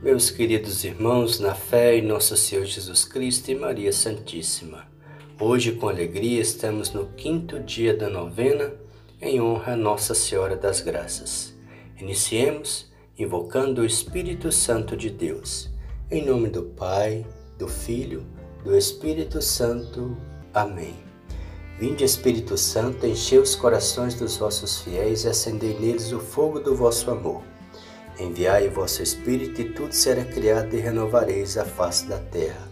Meus queridos irmãos, na fé em nosso Senhor Jesus Cristo e Maria Santíssima, hoje com alegria estamos no quinto dia da novena em honra a Nossa Senhora das Graças. Iniciemos invocando o Espírito Santo de Deus, em nome do Pai, do Filho, do Espírito Santo. Amém. Vinde, Espírito Santo, enchei os corações dos vossos fiéis e acendei neles o fogo do vosso amor. Enviai vosso Espírito e tudo será criado e renovareis a face da terra.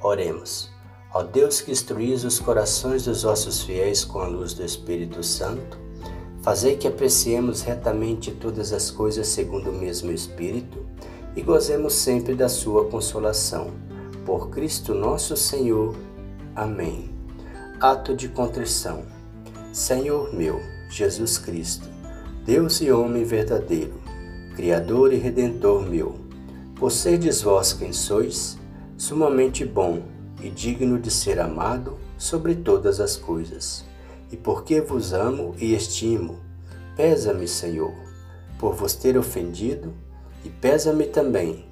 Oremos. Ó Deus que instruís os corações dos vossos fiéis com a luz do Espírito Santo, fazei que apreciemos retamente todas as coisas segundo o mesmo Espírito e gozemos sempre da sua consolação. Por Cristo nosso Senhor. Amém. Ato de contrição. Senhor meu, Jesus Cristo, Deus e homem verdadeiro, Criador e Redentor meu, por serdes vós quem sois, sumamente bom e digno de ser amado sobre todas as coisas. E porque vos amo e estimo, pesa-me, Senhor, por vos ter ofendido, e pesa-me também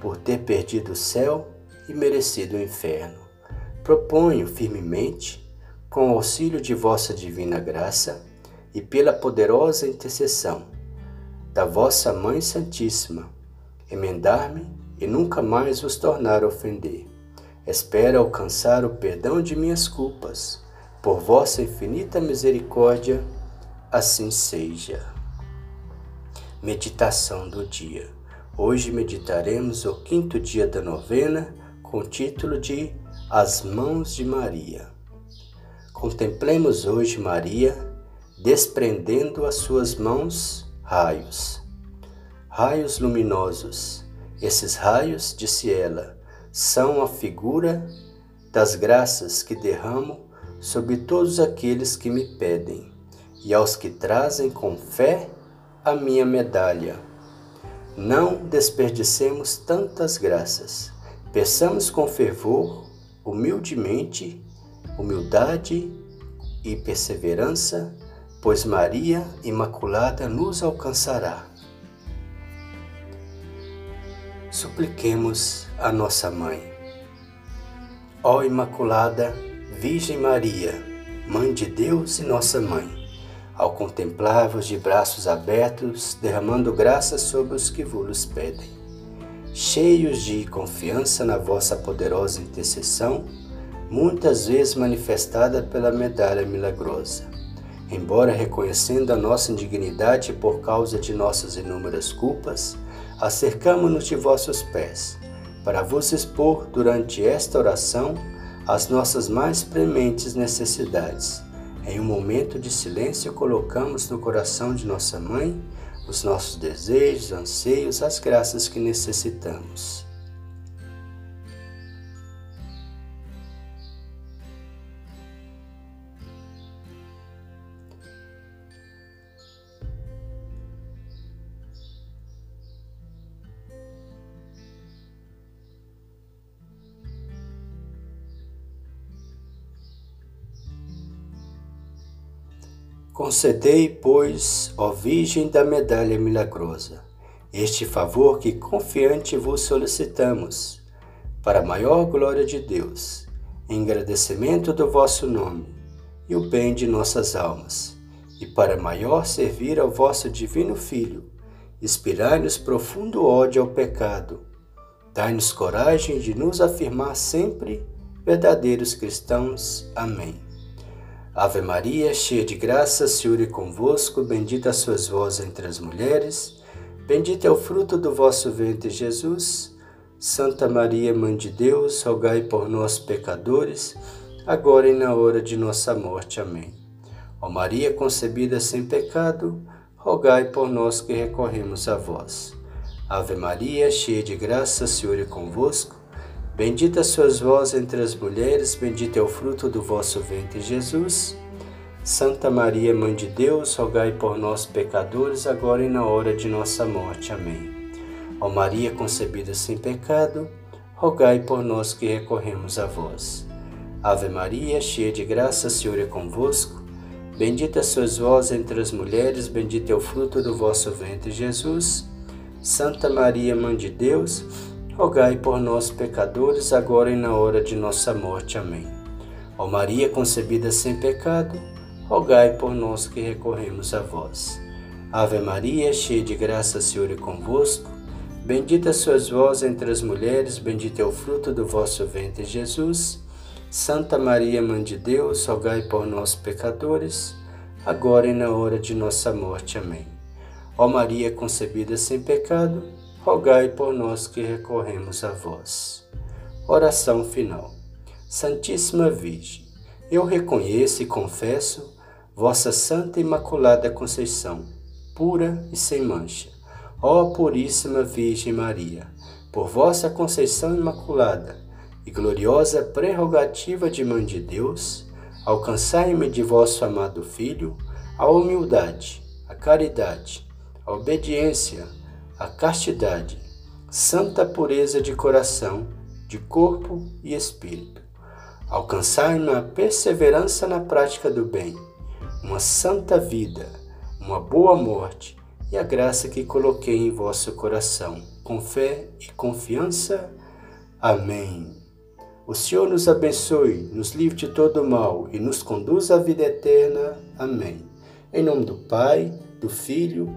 por ter perdido o céu e merecido o inferno. Proponho firmemente, com o auxílio de vossa divina graça e pela poderosa intercessão da vossa Mãe Santíssima, emendar-me e nunca mais vos tornar a ofender. Espero alcançar o perdão de minhas culpas. Por vossa infinita misericórdia, assim seja. Meditação do dia. Hoje meditaremos o quinto dia da novena com o título de As Mãos de Maria. Contemplemos hoje Maria desprendendo as suas mãos raios. Raios luminosos. Esses raios, disse ela, são a figura das graças que derramo sobre todos aqueles que me pedem e aos que trazem com fé a minha medalha. Não desperdicemos tantas graças. Peçamos com fervor, humildemente, humildade e perseverança pois Maria Imaculada nos alcançará. Supliquemos a nossa Mãe. Ó Imaculada Virgem Maria, Mãe de Deus e nossa Mãe, ao contemplar-vos de braços abertos, derramando graças sobre os que vos pedem, cheios de confiança na vossa poderosa intercessão, muitas vezes manifestada pela medalha milagrosa Embora reconhecendo a nossa indignidade por causa de nossas inúmeras culpas, acercamo-nos de vossos pés, para vos expor durante esta oração as nossas mais prementes necessidades. Em um momento de silêncio, colocamos no coração de nossa mãe os nossos desejos, anseios, as graças que necessitamos. Concedei, pois, ó Virgem da Medalha Milagrosa, este favor que confiante vos solicitamos, para a maior glória de Deus, em agradecimento do vosso nome e o bem de nossas almas, e para maior servir ao vosso divino Filho, inspirai-nos profundo ódio ao pecado, dai-nos coragem de nos afirmar sempre verdadeiros cristãos. Amém. Ave Maria, cheia de graça, Senhor é convosco, bendita sois vós entre as mulheres, bendito é o fruto do vosso ventre, Jesus. Santa Maria, Mãe de Deus, rogai por nós, pecadores, agora e na hora de nossa morte. Amém. Ó Maria concebida sem pecado, rogai por nós que recorremos a vós. Ave Maria, cheia de graça, Senhor é convosco, Bendita sois vós entre as mulheres, bendito é o fruto do vosso ventre, Jesus. Santa Maria, Mãe de Deus, rogai por nós, pecadores, agora e na hora de nossa morte. Amém. Ó Maria concebida sem pecado, rogai por nós que recorremos a vós. Ave Maria, cheia de graça, Senhor é convosco. Bendita sois vós entre as mulheres, bendito é o fruto do vosso ventre, Jesus. Santa Maria, Mãe de Deus, rogai por nós, pecadores, agora e na hora de nossa morte. Amém. Ó Maria concebida sem pecado, rogai por nós que recorremos a vós. Ave Maria, cheia de graça, Senhor é convosco. Bendita sois vós entre as mulheres, bendito é o fruto do vosso ventre, Jesus. Santa Maria, Mãe de Deus, rogai por nós, pecadores, agora e na hora de nossa morte. Amém. Ó Maria concebida sem pecado, rogai por nós que recorremos a vós. Oração final. Santíssima Virgem, eu reconheço e confesso vossa Santa Imaculada Conceição, pura e sem mancha Ó Puríssima Virgem Maria, por vossa conceição imaculada e gloriosa prerrogativa de Mãe de Deus, alcançai-me de vosso amado Filho a humildade, a caridade, a obediência, a castidade, santa pureza de coração, de corpo e espírito. Alcançai-me a perseverança na prática do bem, uma santa vida, uma boa morte e a graça que coloquei em vosso coração. Com fé e confiança. Amém. O Senhor nos abençoe, nos livre de todo mal e nos conduz à vida eterna. Amém. Em nome do Pai, do Filho,